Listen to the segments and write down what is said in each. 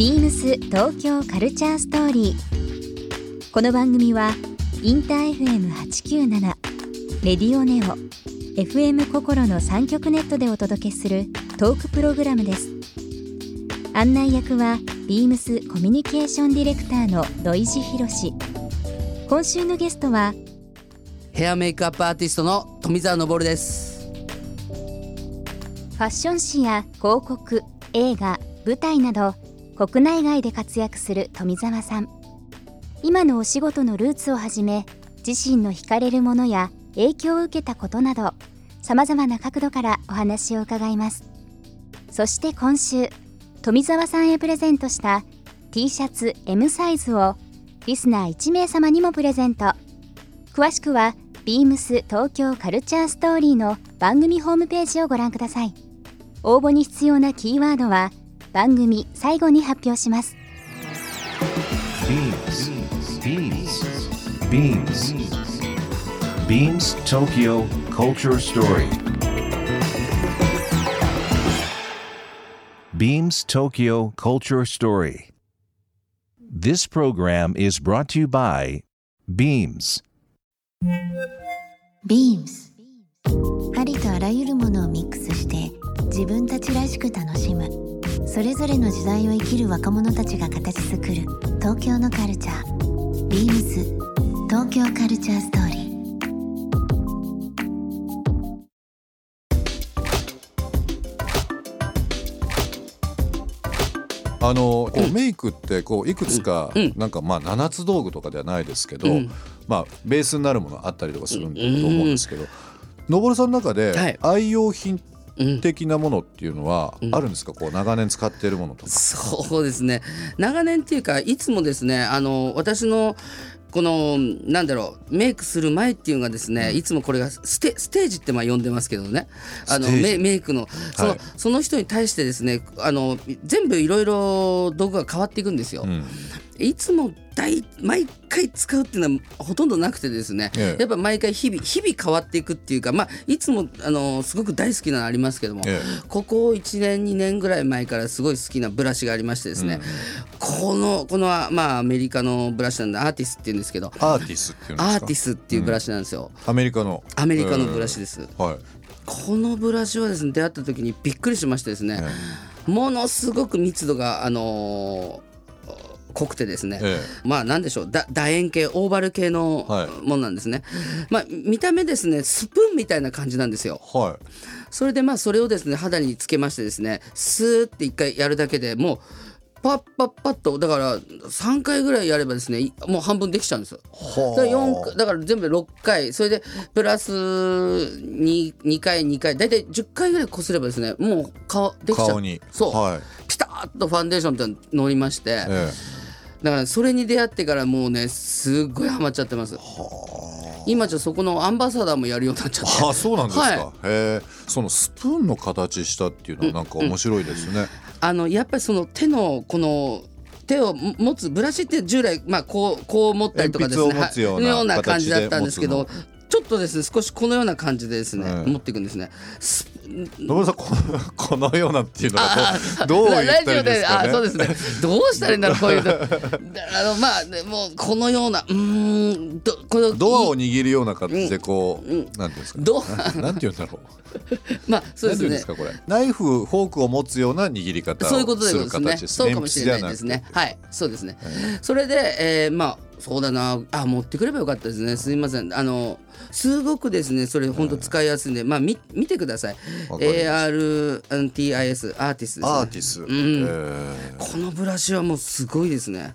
ビームス東京カルチャーストーリー。この番組はインター FM897 レディオネオ FM 心の三極ネットでお届けするトークプログラムです。案内役はビームスコミュニケーションディレクターの土井博志。今週のゲストはヘアメイクアップアーティストの富澤昇ですファッション誌や広告映画舞台など国内外で活躍する富澤さん。今のお仕事のルーツをはじめ自身の惹かれるものや影響を受けたことなどさまざまな角度からお話を伺います。そして今週富澤さんへプレゼントした T シャツ M サイズをリスナー1名様にもプレゼント。詳しくはビームス東京カルチャーストーリーの番組ホームページをご覧ください。応募に必要なキーワードは番組最後に発表します Beams. Beams. Beams Tokyo Culture Story. Beams Tokyo Culture Story. This program is brought to you by Beams. ビームスありとあらゆるものをミックスして自分たちらしく楽しむそれぞれの時代を生きる若者たちが形作る東京のカルチャー。ビームス東京カルチャーストーリー。あのこうメイクってこういくつかなんかまあ七つ道具とかではないですけど、うん。まあベースになるものあったりとかすると思うんですけど、のぼるさんの中はい。で愛用品うん的なものっていうのはうん。あるんですか、こう長年使っているものとか。そうですね。長年っていうかいつもですねあの私のこのなんだろうメイクする前っていうのがですね、いつもこれがステステージってまあ呼んでますけどね。あのメメイクの。その,、はい。その人に対してですねあの全部いろいろ道具が変わっていくんですよ。うん。いつも大毎回使うっていうのはほとんどなくてですね、ええ。やっぱ毎回日々日々変わっていくっていうかまあいつもあのすごく大好きなのありますけども、えここ1年2年ぐらい前からすごい好きなブラシがありましてですね、このこのまあアメリカのブラシなんでアーティスっていうんですけどアーティスっていうんですか？アーティスっていうブラシなんですよ、アメリカの。アメリカのブラシです、えーはい。このブラシはですね出会った時にびっくりしましてですね、ものすごく密度があのー濃くてですね、えまあなんでしょうだ楕円形オーバル系のはい。ものなんですね、まあ見た目ですねスプーンみたいな感じなんですよ。はい。それでまあそれをですね肌につけましてですねスーって一回やるだけでもうパッパッパッとだから3回ぐらいやればですねいもう半分できちゃうんですよ。だから4回だから全部で6回それでプラス 2, 2回2回大体10回ぐらいこすればですねもう顔できちゃう。顔に。そう、はい。ピタッとファンデーションっての乗りまして、えだからそれに出会ってからもうねすっごいハマっちゃってます。今じゃそこのアンバサダーもやるようになっちゃって。えあそうなんですか、はい。へえ。そのスプーンの形したっていうのはなんか面白いですね、あのやっぱりその手のこの手を持つブラシって従来まあこうこう持ったりとかですね。ようような感じだったんですけどちょっとです。ね少しこのような感じでですね、ええ持っていくんですね。ス野村さんこの このようなっていうのはどう言ったらいいですかね？そうですね。どうしたらいいんだろうこういうあのまあねもうこのようなうーんどこのドアを握るような形でこう、なんていうんですかね？ドななんて言うんだろう。まあそうですね。ですかこれ。ナイフフォークを持つような握り方をそういうことでですね。そうかもしれないですね。はい。そうですね、それで、えーまあそうだな。あ持ってくればよかったですね。すみません。あのすごくですねそれ本当使いやすいんで、まあみ見てください。ARTIS アーティスです、ね、アーティス、ん。えー。このブラシはもうすごいですね。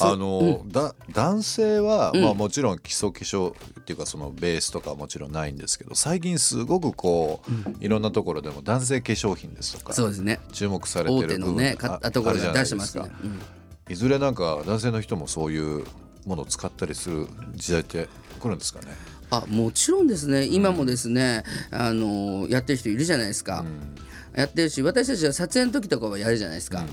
あの、だ男性は、まあもちろん基礎化粧っていうかそのベースとかはもちろんないんですけど最近すごくこう、いろんなところでも男性化粧品ですとかそうですね。注目されて大る部分ねあるじゃない出してますね。ですかいずれなんか男性の人もそういうものを使ったりする時代って来るんですかね？あもちろんですね。今もですね、あのやってる人いるじゃないですか、やってるし私たちは撮影の時とかはやるじゃないですか、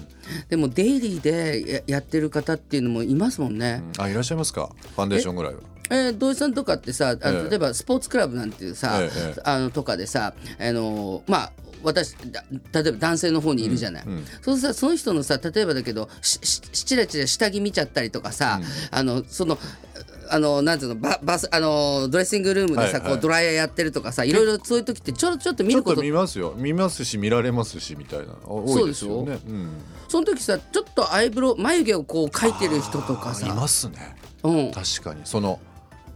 でもデイリーでややってる方っていうのもいますもんね、あいらっしゃいますか？ファンデーションぐらいは。えー土井さんとかってさあええ。例えばスポーツクラブなんていうさ、ええええ。あのとかでさあのまあ私だ例えば男性の方にいるじゃない、そうさその人のさ例えばだけどしししらちら下着見ちゃったりとかさ、あのそのあのなんうのババスあのドレッシングルームでさ、はいはい。こうドライヤーやってるとかさいろいろそういう時ってちょろちょっと見ることっと見ますよ。見ますし見られますしみたいな。多いですよね。うん。その時さちょっとアイブロウ眉毛をこう描いてる人とかあいさますね。うん、確かに。その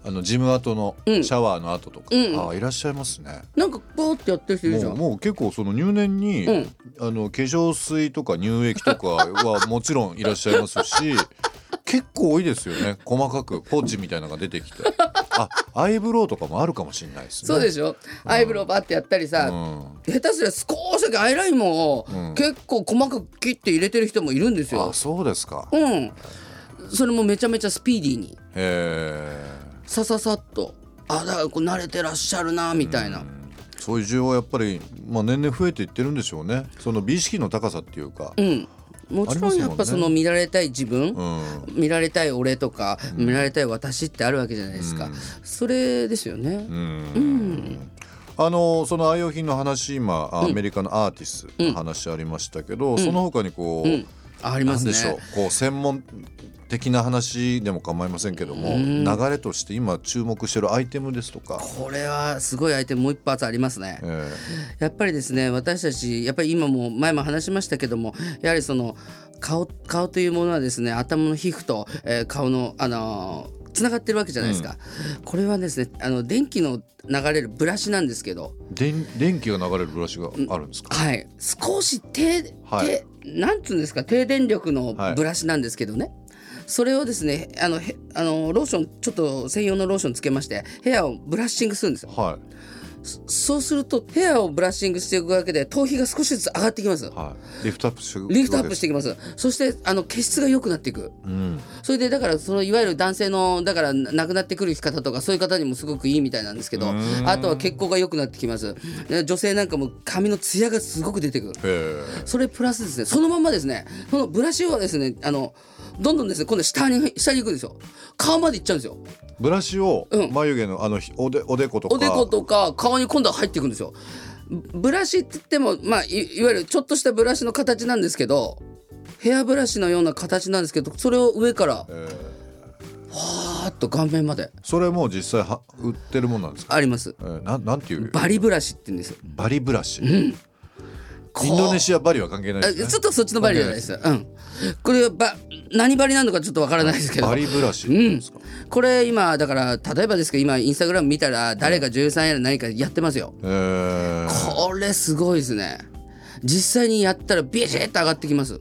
あのジム跡のシうん。ャワーの後とか、うん。あいらっしゃいますね。なんかポーってやってる人いるじゃもうん。もう結構その入念に、うん。あの化粧水とか乳液とかはもちろんいらっしゃいますし 結構多いですよね。細かくポッチみたいなのが出てきて。あアイブロウとかもあるかもしれないですね。そうでしょ？アイブロウバーってやったりさ、うん。下手すりゃ少しだけアイラインもうん。結構細かく切って入れてる人もいるんですよ。あ。そうですか。うん。それもめちゃめちゃスピーディーに。へさささっと。あだからこう慣れてらっしゃるなみたいな。えそういう需要はやっぱり、まあ、年々増えていってるんでしょうね。その美意識の高さっていうか。う、ん。もちろんやっぱその見られたい自分、うん。見られたい俺とか、見られたい私ってあるわけじゃないですか。うん。それですよね。うん。あのその愛用品の話今アメリカのアーティスの話ありましたけど、その他にこう、うん。ありますね。なんで。しょう。こう専門的な話でも構いませんけども、流れとして今注目してるアイテムですとか、これはすごいアイテムもう一発ありますね。えやっぱりですね私たちやっぱり今も前も話しましたけどもやはりその顔顔というものはですね頭の皮膚と、えー顔のあのつながってるわけじゃないですか、これはですねあの電気の流れるブラシなんですけど。ー電電気が流れるブラシがあるんですか、はい。少し低、はい。低なんつうんですか低電力のブラシなんですけどね、それをですねあのへあのローションちょっと専用のローションつけましてヘアをブラッシングするんですよ。はいそうするとヘアをブラッシングしていくだけで頭皮が少しずつ上がってきます。はい。リフトアップしてリフトアップしてきます。そしてあの毛質が良くなっていく。うんそれでだからそのいわゆる男性のだから亡くなってくる方とかそういう方にもすごくいいみたいなんですけどあとは血行が良くなってきます。で女性なんかも髪のツヤがすごく出てくる。へそれプラスですね。そのまんまですね。そのブラシをですねあのどんどんですね今度下に下に行くんですよ顔まで行っちゃうんですよ。ーブラシをうん。眉毛のあのひおでおでことか。おでことか顔に今度は入っていくんですよ。ブラシって言ってもまあいいわゆるちょっとしたブラシの形なんですけどヘアブラシのような形なんですけどそれを上からえー。パーッと顔面まで。それも実際は売ってるもんなんですか、あります。えー、なんなんていう？バリブラシって言うんですよ。バリブラシ、こうインドネシアバリは関係ないね。ちょっとそっちのバリじゃないです。うん。これはば何バリなのかちょっとわからないですけど。バリブラシ。うん。これ今だから例えばですけど今インスタグラム見たら誰が女優さんやら何かやってますよ。えー。これすごいですね。実際にやったらビシッと上がってきます。へ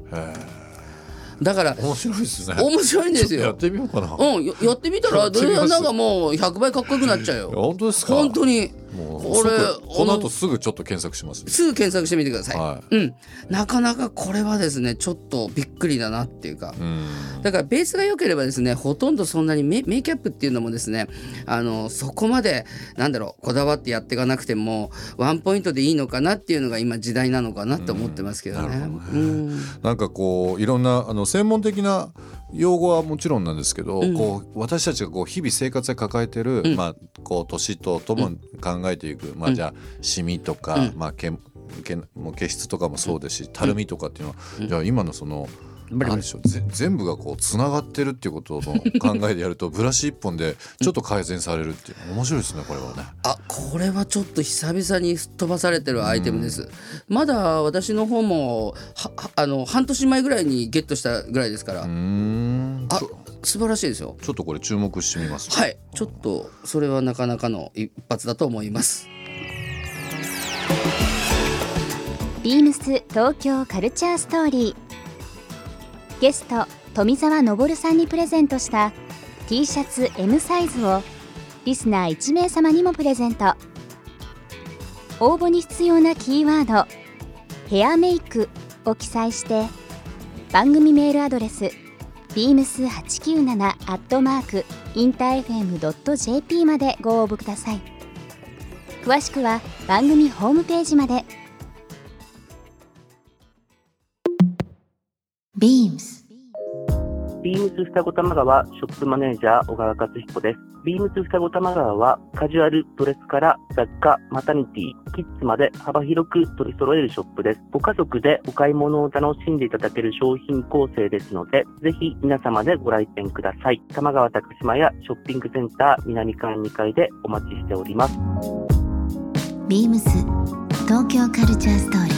だからー面白いですね。面白いんですよ。やってみようかな、うんややってみたらやってみます。なんかもう100倍かっこよくなっちゃうよ。本当ですか？本当にもうこれ即この後すぐちょっと検索しますすぐ検索してみてください、はうん。なかなかこれはですねちょっとびっくりだなっていうか、うん。だからベースが良ければですねほとんどそんなにメメイキャップっていうのもですねあのそこまでなんだろうこだわってやっていかなくてもワンポイントでいいのかなっていうのが今時代なのかなって思ってますけどね。ね。うん。なんかこういろんなあの専門的な用語はもちろんなんですけど、うん。こう私たちがこう日々生活で抱えてる、うん。まあこう年とともに考えていく、まあじゃあシミとか、うん。まあ毛毛もう毛質とかもそうですし、たるみとかっていうのは、じゃあ今のそのなんでしょうぜ全部がこうつながってるっていうことの考えでやるとブラシ一本でちょっと改善されるっていう面白いですねこれはね。あこれはちょっと久々にすっ飛ばされてるアイテムです。まだ私の方もははあの半年前ぐらいにゲットしたぐらいですから、うーんあ素晴らしいですよ。ちょっとこれ注目してみます。はいちょっとそれはなかなかの一発だと思います。ビームス東京カルチャーストーリーゲスト富澤昇さんにプレゼントした T シャツ M サイズをリスナー1名様にもプレゼント。応募に必要なキーワード「ヘアメイク」を記載して番組メールアドレス beams897-infm.jp までご応募ください。詳しくは番組ホームページまで。Beams ビームス双子玉川ショップマネージャー小川克彦です。ビームス双子玉川はカジュアルドレスから雑貨、マタニティ、キッズまで幅広く取り揃えるショップです。ご家族でお買い物を楽しんでいただける商品構成ですので、ぜひ皆様でご来店ください。玉川高島屋ショッピングセンター南館2階でお待ちしております。ビームス東京カルチャーストーリー